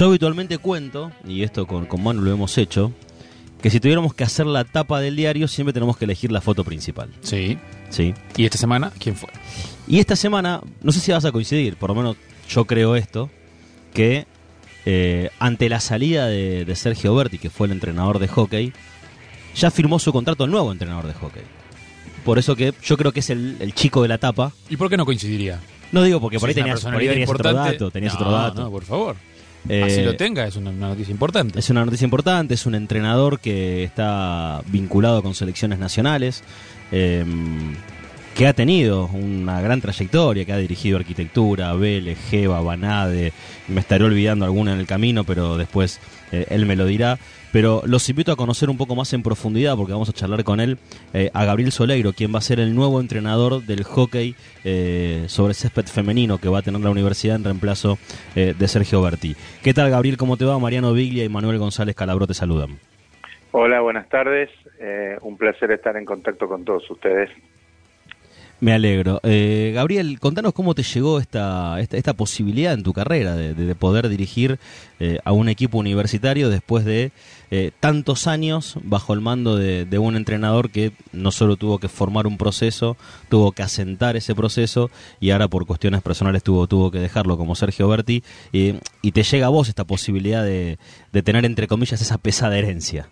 Yo habitualmente cuento, y esto con, con Manu lo hemos hecho, que si tuviéramos que hacer la tapa del diario, siempre tenemos que elegir la foto principal. Sí. Sí. ¿Y esta semana quién fue? Y esta semana, no sé si vas a coincidir, por lo menos yo creo esto, que eh, ante la salida de, de Sergio Berti, que fue el entrenador de hockey, ya firmó su contrato el nuevo entrenador de hockey. Por eso que yo creo que es el, el chico de la tapa. ¿Y por qué no coincidiría? No digo porque por ahí Si tenías, por ahí personalidad tenías otro dato. Tenías No, otro dato. No, por favor. Eh, Así lo tenga, es una, una noticia importante. Es una noticia importante, es un entrenador que está vinculado con selecciones nacionales, eh, que ha tenido una gran trayectoria, que ha dirigido arquitectura, Vélez, Geva, Banade, me estaré olvidando alguna en el camino, pero después eh, él me lo dirá. Pero los invito a conocer un poco más en profundidad, porque vamos a charlar con él, eh, a Gabriel Soleiro, quien va a ser el nuevo entrenador del hockey eh, sobre césped femenino que va a tener la universidad en reemplazo eh, de Sergio Berti. ¿Qué tal, Gabriel? ¿Cómo te va? Mariano Biglia y Manuel González Calabro te saludan. Hola, buenas tardes. Un placer estar en contacto con todos ustedes. Me alegro. Eh, Gabriel, contanos cómo te llegó esta, esta, esta posibilidad en tu carrera de, de- de poder dirigir eh, a un equipo universitario después de eh, tantos años bajo el mando de, de un entrenador que no solo tuvo que formar un proceso, tuvo que asentar ese proceso y ahora por cuestiones personales tuvo, tuvo que dejarlo como Sergio Berti y, y te llega a vos esta posibilidad de, de tener entre comillas esa pesada herencia.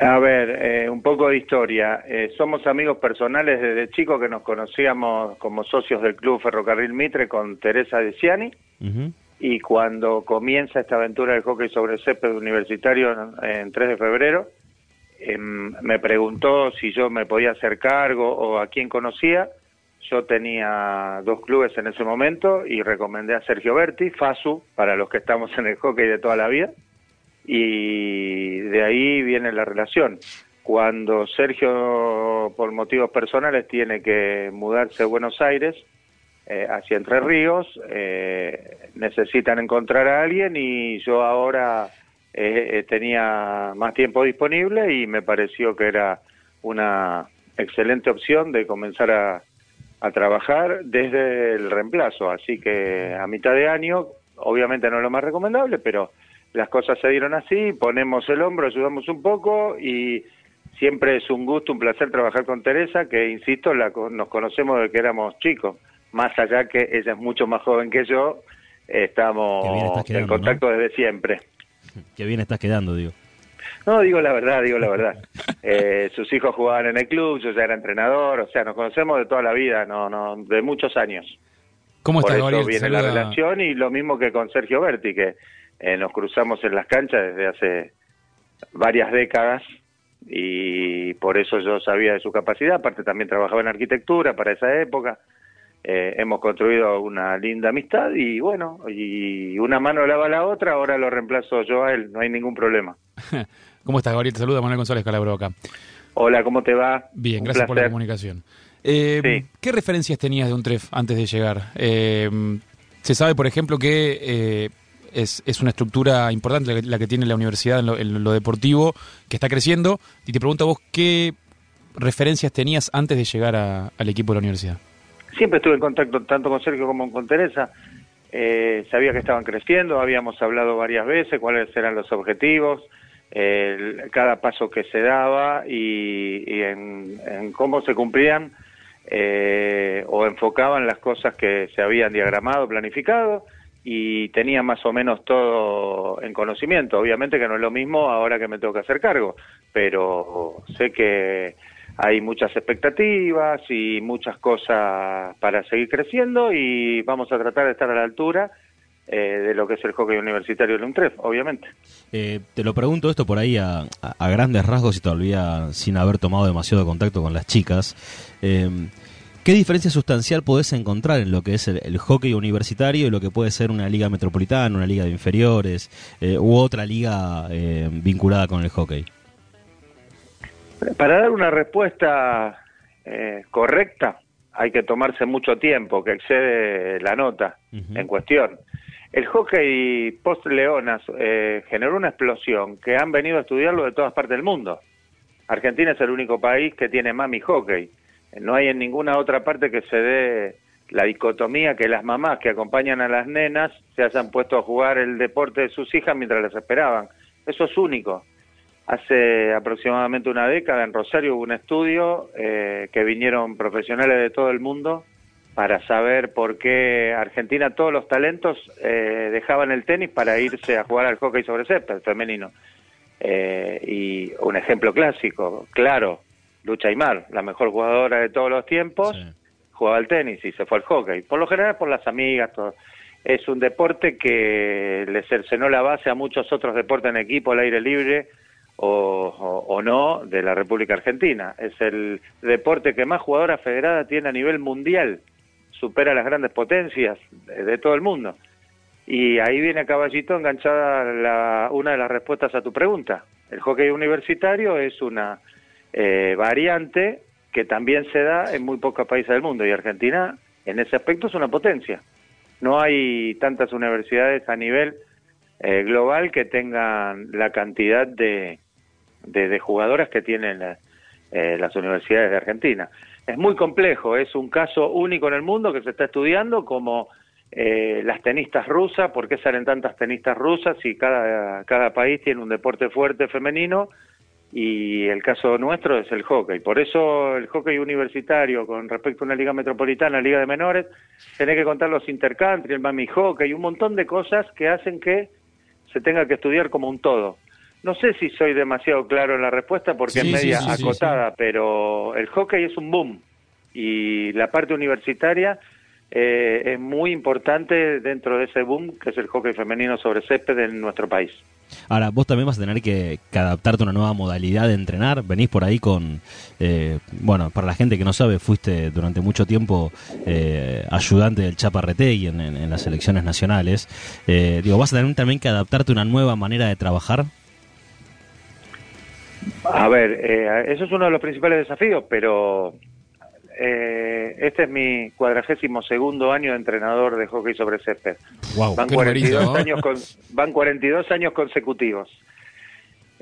A ver, eh, un poco de historia. Eh, somos amigos personales desde chicos que nos conocíamos como socios del Club Ferrocarril Mitre con Teresa Deciani. Ujú. Y cuando comienza esta aventura del hockey sobre césped universitario en, en 3 de febrero, em, me preguntó si yo me podía hacer cargo o a quién conocía. Yo tenía dos clubes en ese momento y recomendé a Sergio Berti, FASU, para los que estamos en el hockey de toda la vida. Y de ahí viene la relación. Cuando Sergio, por motivos personales, tiene que mudarse a Buenos Aires, eh, hacia Entre Ríos, eh, necesitan encontrar a alguien y yo ahora eh, eh, tenía más tiempo disponible y me pareció que era una excelente opción de comenzar a, a trabajar desde el reemplazo. Así que a mitad de año, obviamente no es lo más recomendable, pero las cosas se dieron así, ponemos el hombro, ayudamos un poco y siempre es un gusto, un placer trabajar con Teresa, que insisto, la, nos conocemos desde que éramos chicos, más allá que ella es mucho más joven que yo, estamos en contacto desde siempre. Qué bien estás quedando, digo. No, digo la verdad, digo la verdad. Eh, sus hijos jugaban en el club, yo ya era entrenador, o sea, nos conocemos de toda la vida, no, no, de muchos años. ¿Cómo Por estás, eso Gabriel? Te viene la relación y lo mismo que con Sergio Berti, que eh, nos cruzamos en las canchas desde hace varias décadas y por eso yo sabía de su capacidad, aparte también trabajaba en arquitectura para esa época. Eh, hemos construido una linda amistad y bueno, y una mano lava la otra, ahora lo reemplazo yo a él, no hay ningún problema. ¿Cómo estás, Gabriel? Te saluda Manuel González Calabro acá. Hola, ¿cómo te va? Bien, Un gracias por la comunicación. Eh, Sí. ¿Qué referencias tenías de un TREF antes de llegar? Eh, se sabe, por ejemplo, que es, es una estructura importante la que, tiene la universidad en lo, en lo deportivo, que está creciendo. Y te pregunto a vos, ¿qué referencias tenías antes de llegar al equipo de la universidad? Siempre estuve en contacto tanto con Sergio como con Teresa. Eh, sabía que estaban creciendo, habíamos hablado varias veces cuáles eran los objetivos, cada paso que se daba y, en cómo se cumplían eh, o enfocaban las cosas que se habían diagramado, planificado y tenía más o menos todo en conocimiento. Obviamente que no es lo mismo ahora que me tengo que hacer cargo, pero sé que hay muchas expectativas y muchas cosas para seguir creciendo y vamos a tratar de estar a la altura eh, de lo que es el hockey universitario de UNTREF, obviamente. Eh, te lo pregunto esto por ahí a- a grandes rasgos y todavía sin haber tomado demasiado contacto con las chicas. Eh, ¿Qué diferencia sustancial podés encontrar en lo que es el, el hockey universitario y lo que puede ser una liga metropolitana, una liga de inferiores eh, u otra liga eh, vinculada con el hockey? Para dar una respuesta eh, correcta hay que tomarse mucho tiempo, que excede la nota en cuestión. El hockey post-Leonas eh, generó una explosión que han venido a estudiarlo de todas partes del mundo. Argentina es el único país que tiene mami hockey. No hay en ninguna otra parte que se dé la dicotomía que las mamás que acompañan a las nenas se hayan puesto a jugar el deporte de sus hijas mientras las esperaban. Eso es único. Hace aproximadamente una década en Rosario hubo un estudio eh, que vinieron profesionales de todo el mundo para saber por qué Argentina, todos los talentos eh, dejaban el tenis para irse a jugar al hockey sobre césped femenino. Eh, y un ejemplo clásico, claro, Lucha Aymar, la mejor jugadora de todos los tiempos, jugaba al tenis y se fue al hockey. Por lo general por las amigas, todo. Es un deporte que le cercenó la base a muchos otros deportes en equipo, al aire libre o, o no, de la República Argentina. Es el deporte que más jugadoras federadas tiene a nivel mundial supera las grandes potencias de, todo el mundo. Y ahí viene Caballito enganchada la, una de las respuestas a tu pregunta. El hockey universitario es una eh, variante que también se da en muy pocos países del mundo. Y Argentina en ese aspecto es una potencia. No hay tantas universidades a nivel eh, global que tengan la cantidad de, de, jugadoras que tienen eh, las universidades de Argentina. Es muy complejo, es un caso único en el mundo que se está estudiando como eh, las tenistas rusas, por qué salen tantas tenistas rusas y cada, cada país tiene un deporte fuerte femenino y el caso nuestro es el hockey. Por eso el hockey universitario con respecto a una liga metropolitana, liga de menores, tiene que contar los intercountry, el mami hockey, un montón de cosas que hacen que se tenga que estudiar como un todo. No sé si soy demasiado claro en la respuesta porque es media acotada, pero el hockey es un boom y la parte universitaria eh, es muy importante dentro de ese boom que es el hockey femenino sobre césped en nuestro país. Ahora, vos también vas a tener que, adaptarte a una nueva modalidad de entrenar. Venís por ahí con, eh, bueno, para la gente que no sabe, fuiste durante mucho tiempo eh, ayudante del Chaparretegui en, en, las selecciones nacionales. digo, ¿vas a tener también que adaptarte a una nueva manera de trabajar? A ver, eh, eso es uno de los principales desafíos, pero eh, este es mi cuadragésimo segundo año de entrenador de hockey sobre césped. van, 42 años van 42 años consecutivos.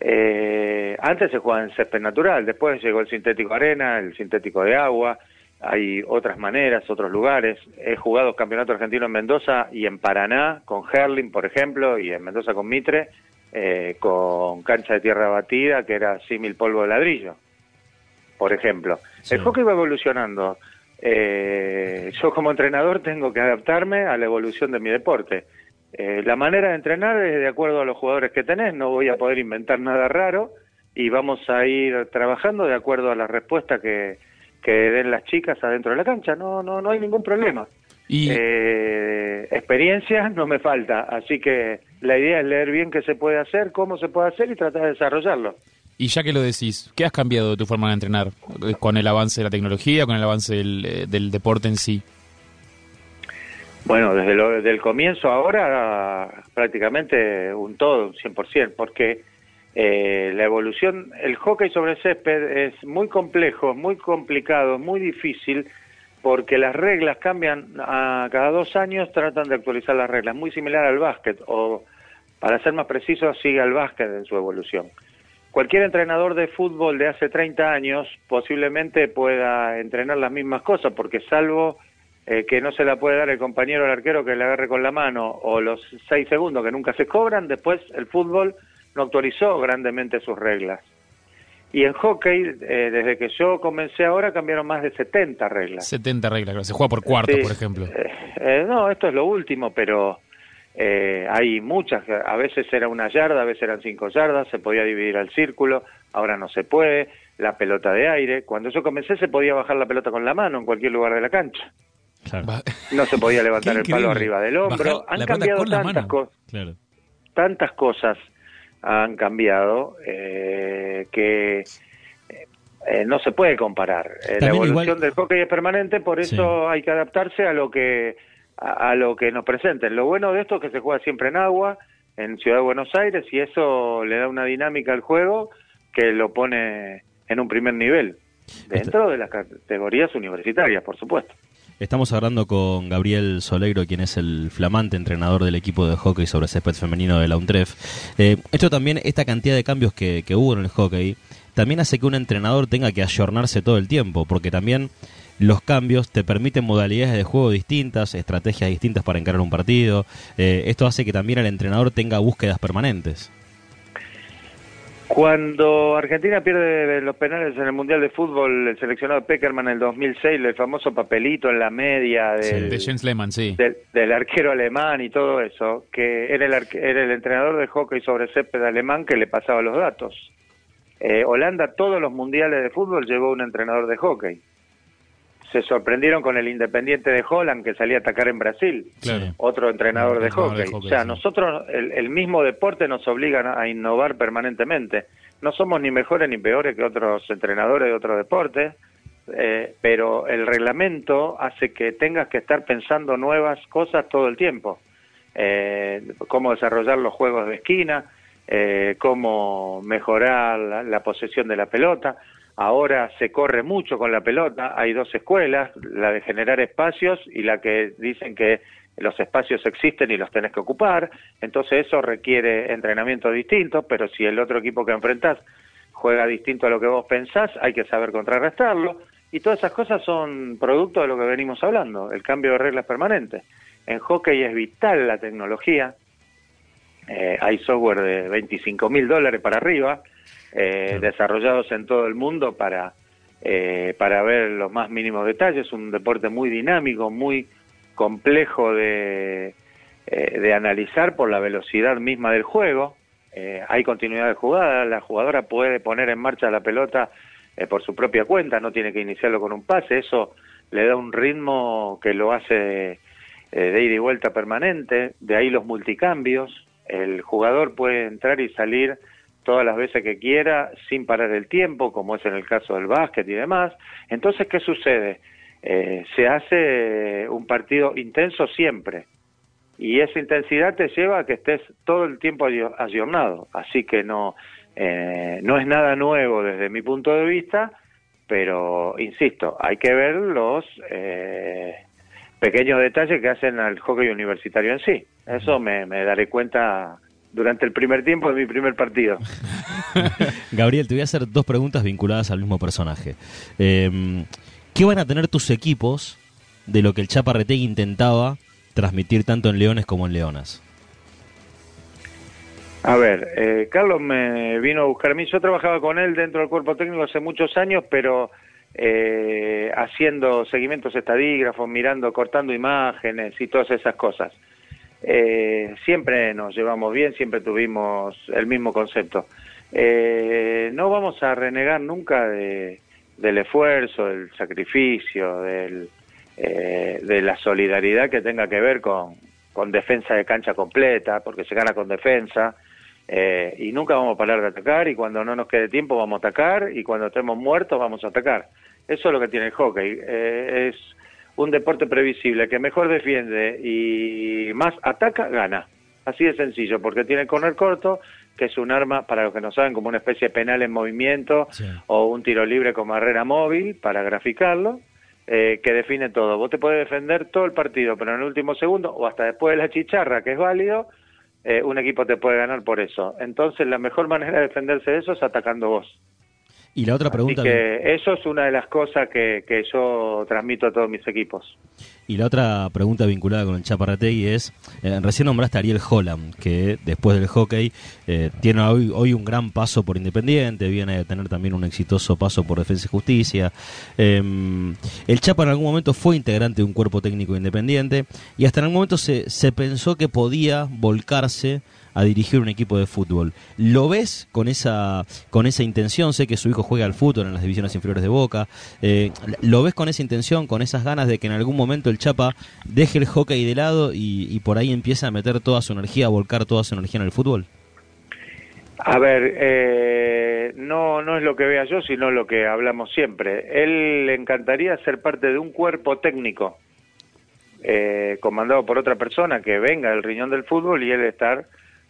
Eh, antes se jugaba en césped natural, después llegó el sintético arena, el sintético de agua, hay otras maneras, otros lugares. He jugado campeonato argentino en Mendoza y en Paraná con Herling, por ejemplo, y en Mendoza con Mitre eh, con cancha de tierra batida que era símil polvo de ladrillo, por ejemplo. El hockey va evolucionando. Eh, yo como entrenador tengo que adaptarme a la evolución de mi deporte. Eh, la manera de entrenar es de acuerdo a los jugadores que tenés, no voy a poder inventar nada raro y vamos a ir trabajando de acuerdo a la respuesta que, que den las chicas adentro de la cancha, no, no, no hay ningún problema. Y... Eh, experiencia no me falta, así que la idea es leer bien qué se puede hacer, cómo se puede hacer y tratar de desarrollarlo. Y ya que lo decís, ¿qué has cambiado de tu forma de entrenar eh, con el avance de la tecnología, con el avance del, eh, deporte en sí? Bueno, desde lo, el comienzo ahora prácticamente un todo, un 100%, porque la evolución, el hockey sobre césped es muy complejo, muy complicado, muy difícil, porque las reglas cambian a cada dos años, tratan de actualizar las reglas, muy similar al básquet, o para ser más preciso, sigue al básquet en su evolución. Cualquier entrenador de fútbol de hace 30 años posiblemente pueda entrenar las mismas cosas, porque salvo eh, que no se la puede dar el compañero al arquero que le agarre con la mano, o los seis segundos que nunca se cobran, después el fútbol no actualizó grandemente sus reglas. Y en hockey, eh, desde que yo comencé ahora, cambiaron más de 70 reglas. 70 reglas, se juega por cuarto, por ejemplo. Eh, eh, no, esto es lo último, pero hay muchas. A veces era una yarda, a veces eran cinco yardas, se podía dividir al círculo, ahora no se puede. La pelota de aire. Cuando yo comencé se podía bajar la pelota con la mano en cualquier lugar de la cancha. No se podía levantar el palo arriba del hombro. Han cambiado tantas cosas. Tantas cosas han cambiado eh, que eh, no se puede comparar. Eh, la evolución del hockey es permanente, por eso hay que adaptarse a lo que a, lo que nos presenten. Lo bueno de esto es que se juega siempre en agua, en Ciudad de Buenos Aires, y eso le da una dinámica al juego que lo pone en un primer nivel, dentro de las categorías universitarias, por supuesto. Estamos hablando con Gabriel Solegro, quien es el flamante entrenador del equipo de hockey sobre césped femenino de la UNTREF. Eh, esto también, esta cantidad de cambios que, hubo en el hockey, también hace que un entrenador tenga que ayornarse todo el tiempo, porque también los cambios te permiten modalidades de juego distintas, estrategias distintas para encarar un partido. Eh, esto hace que también el entrenador tenga búsquedas permanentes. Cuando Argentina pierde los penales en el Mundial de Fútbol, el seleccionado Peckerman en el 2006, el famoso papelito en la media del, de Jens Lehmann, sí. del, arquero alemán y todo eso, que era el, era el entrenador de hockey sobre césped alemán que le pasaba los datos. Eh, Holanda, todos los mundiales de fútbol, llevó un entrenador de hockey se sorprendieron con el Independiente de Holland que salía a atacar en Brasil, otro entrenador, de, hockey. O sea, nosotros, el, mismo deporte nos obliga a innovar permanentemente. No somos ni mejores ni peores que otros entrenadores de otros deportes, eh, pero el reglamento hace que tengas que estar pensando nuevas cosas todo el tiempo. Eh, cómo desarrollar los juegos de esquina, eh, cómo mejorar la posesión de la pelota Ahora se corre mucho con la pelota, hay dos escuelas, la de generar espacios y la que dicen que los espacios existen y los tenés que ocupar, entonces eso requiere entrenamiento distinto, pero si el otro equipo que enfrentás juega distinto a lo que vos pensás, hay que saber contrarrestarlo, y todas esas cosas son producto de lo que venimos hablando, el cambio de reglas permanentes. En hockey es vital la tecnología, eh, hay software de 25 mil dólares para arriba, eh, desarrollados en todo el mundo para, eh, para ver los más mínimos detalles. Un deporte muy dinámico, muy complejo de, eh, de analizar por la velocidad misma del juego. hay continuidad de jugada, la jugadora puede poner en marcha la pelota por su propia cuenta, no tiene que iniciarlo con un pase, eso le da un ritmo que lo hace de ida y vuelta permanente, de ahí los multicambios, el jugador puede entrar y salir todas las veces que quiera sin parar el tiempo, como es en el caso del básquet y demás. Entonces, ¿qué sucede? Eh, se hace un partido intenso siempre y esa intensidad te lleva a que estés todo el tiempo ayornado. Así que no, eh, no es nada nuevo desde mi punto de vista, pero insisto, hay que ver los eh, pequeños detalles que hacen al hockey universitario en sí. Eso me, me daré cuenta durante el primer tiempo de mi primer partido. Gabriel, te voy a hacer dos preguntas vinculadas al mismo personaje. Em, ¿Qué van a tener tus equipos de lo que el Chaparretegui intentaba transmitir tanto en Leones como en Leonas? A ver, eh, Carlos me vino a buscar a mí. Yo trabajaba con él dentro del cuerpo técnico hace muchos años, pero eh, haciendo seguimientos estadígrafos, mirando, cortando imágenes y todas esas cosas. Eh, siempre nos llevamos bien, siempre tuvimos el mismo concepto. Eh, no vamos a renegar nunca de, del esfuerzo, del sacrificio, del, eh, de la solidaridad que tenga que ver con, con defensa de cancha completa, porque se gana con defensa, eh, y nunca vamos a parar de atacar, y cuando no nos quede tiempo vamos a atacar, y cuando estemos muertos vamos a atacar. Eso es lo que tiene el hockey. es un deporte previsible, que mejor defiende y más ataca, gana. Así de sencillo, porque tiene el corner corto, que es un arma, para los que no saben, como una especie de penal en movimiento o un tiro libre con barrera móvil, para graficarlo, eh, que define todo. Vos te puedes defender todo el partido, pero en el último segundo o hasta después de la chicharra, que es válido, eh, un equipo te puede ganar por eso. Entonces, la mejor manera de defenderse de eso es atacando vos. Y la otra pregunta... que eso es una de las cosas que, que, yo transmito a todos mis equipos. Y la otra pregunta vinculada con el Chaparrategui es, eh, recién nombraste a Ariel Holland, que después del hockey eh, tiene hoy, hoy, un gran paso por Independiente, viene a tener también un exitoso paso por Defensa y Justicia. Em, el Chapa en algún momento fue integrante de un cuerpo técnico independiente y hasta en algún momento se, se pensó que podía volcarse a dirigir un equipo de fútbol. ¿Lo ves con esa, con esa intención? Sé que su hijo juega al fútbol en las divisiones inferiores de Boca. Eh, ¿Lo ves con esa intención, con esas ganas de que en algún momento el Chapa deje el hockey de lado y, por ahí empiece a meter toda su energía, a volcar toda su energía en el fútbol? A ver, eh, no, no es lo que vea yo, sino lo que hablamos siempre. Él le encantaría ser parte de un cuerpo técnico eh, comandado por otra persona que venga del riñón del fútbol y él estar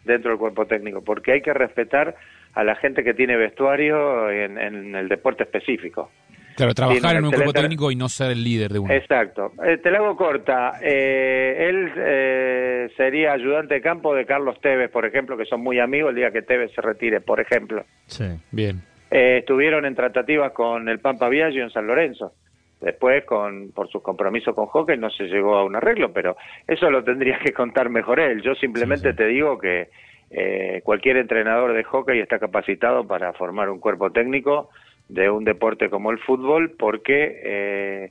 dentro del cuerpo técnico, porque hay que respetar a la gente que tiene vestuario en, el deporte específico. Claro, trabajar en un cuerpo técnico y no ser el líder de uno. Exacto. Eh, te la hago corta. Eh, él eh, sería ayudante de campo de Carlos Tevez, por ejemplo, que son muy amigos el día que Tevez se retire, por ejemplo. Sí, bien. estuvieron en tratativas con el Pampa Viaggio en San Lorenzo. Después, con, por sus compromisos con hockey, no se llegó a un arreglo, pero eso lo tendría que contar mejor él. Yo simplemente te digo que eh, cualquier entrenador de hockey está capacitado para formar un cuerpo técnico de un deporte como el fútbol, porque eh,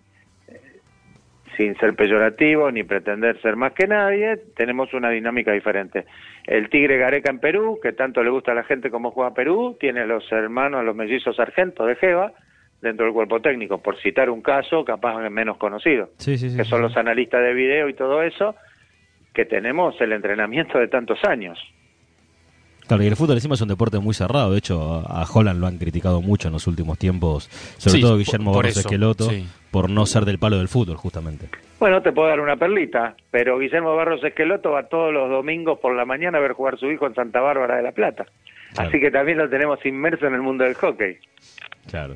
sin ser peyorativo ni pretender ser más que nadie, tenemos una dinámica diferente. El Tigre Gareca en Perú, que tanto le gusta a la gente como juega Perú, tiene los hermanos, los mellizos sargentos de Jeva dentro del cuerpo técnico, por citar un caso capaz menos conocido, que son los analistas de video y todo eso, que tenemos el entrenamiento de tantos años. Claro, y el fútbol encima es un deporte muy cerrado. De hecho, a Holland lo han criticado mucho en los últimos tiempos, sobre todo Guillermo Barros Esqueloto, por no ser del palo del fútbol, justamente. Bueno, te puedo dar una perlita, pero Guillermo Barros Esqueloto va todos los domingos por la mañana a ver jugar su hijo en Santa Bárbara de la Plata. Así que también lo tenemos inmerso en el mundo del hockey. Claro.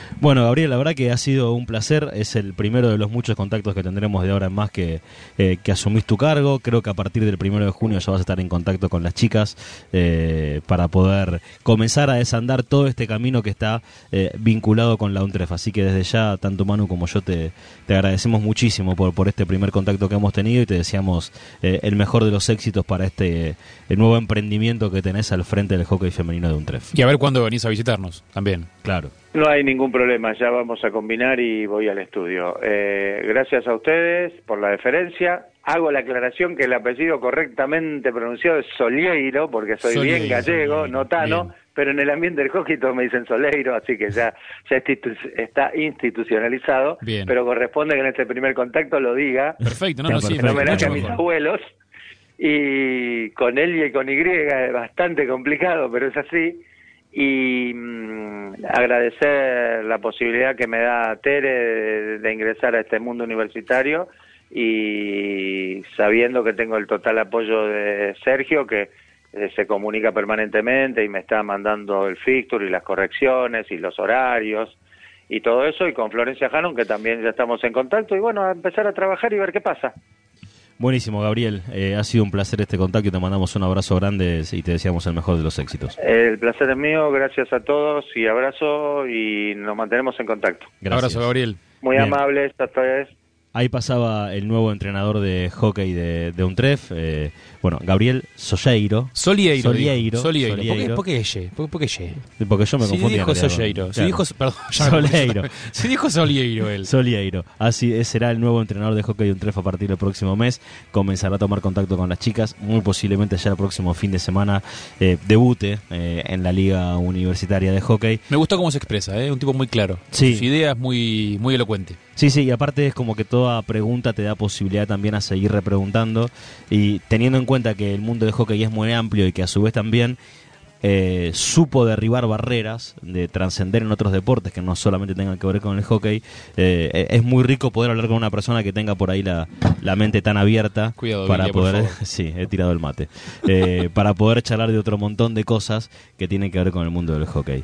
Bueno, Gabriel, la verdad que ha sido un placer. Es el primero de los muchos contactos que tendremos de ahora en más que, eh, que asumís tu cargo. Creo que a partir del primero de junio ya vas a estar en contacto con las chicas eh, para poder comenzar a desandar todo este camino que está eh, vinculado con la UNTREF. Así que desde ya, tanto Manu como yo te, te agradecemos muchísimo por, por este primer contacto que hemos tenido y te deseamos el mejor de los éxitos para este nuevo emprendimiento que tenés al frente del hockey femenino de UNTREF. Y a ver cuándo venís a visitarnos también. Claro. No hay ningún problema, ya vamos a combinar y voy al estudio. Eh, gracias a ustedes por la deferencia. Hago la aclaración que el apellido correctamente pronunciado es Solieiro, porque soy bien gallego, no tano, pero en el ambiente del hockey todos me dicen Soleiro, así que ya, ya está institucionalizado, pero corresponde que en este primer contacto lo diga. Perfecto, no, no, sí, homenaje a mis abuelos. Y con él y con Y es bastante complicado, pero es así y mm, agradecer la posibilidad que me da Tere de, ingresar a este mundo universitario y sabiendo que tengo el total apoyo de Sergio que eh, se comunica permanentemente y me está mandando el fixture y las correcciones y los horarios y todo eso y con Florencia Hanon que también ya estamos en contacto y bueno, a empezar a trabajar y ver qué pasa. Buenísimo, Gabriel. Eh, ha sido un placer este contacto y te mandamos un abrazo grande y te deseamos el mejor de los éxitos. El placer es mío, gracias a todos y abrazo y nos mantenemos en contacto. Gracias. Abrazo, Gabriel. Muy amable, esta vez. Ahí pasaba el nuevo entrenador de hockey de, de Untref, eh, bueno, Gabriel Solleiro. Solieiro. Solieiro. Solieiro. ¿Por qué ella? ¿Por qué ella? Porque yo me confundí. Si dijo Solleiro. Si dijo, perdón, Solieiro. Si dijo Solieiro él. Solieiro. Así será el nuevo entrenador de hockey de Untref a partir del próximo mes. Comenzará a tomar contacto con las chicas. Muy posiblemente ya el próximo fin de semana eh, debute eh, en la liga universitaria de hockey. Me gustó cómo se expresa, ¿eh? un tipo muy claro. Sí. Sus ideas muy, muy elocuente. Sí, sí, y aparte es como que toda pregunta te da posibilidad también a seguir repreguntando y teniendo en cuenta que el mundo de hockey es muy amplio y que a su vez también eh, supo derribar barreras, de trascender en otros deportes que no solamente tengan que ver con el hockey. Eh, es muy rico poder hablar con una persona que tenga por ahí la, la mente tan abierta para poder, sí, he tirado el mate, eh, para poder charlar de otro montón de cosas que tienen que ver con el mundo del hockey.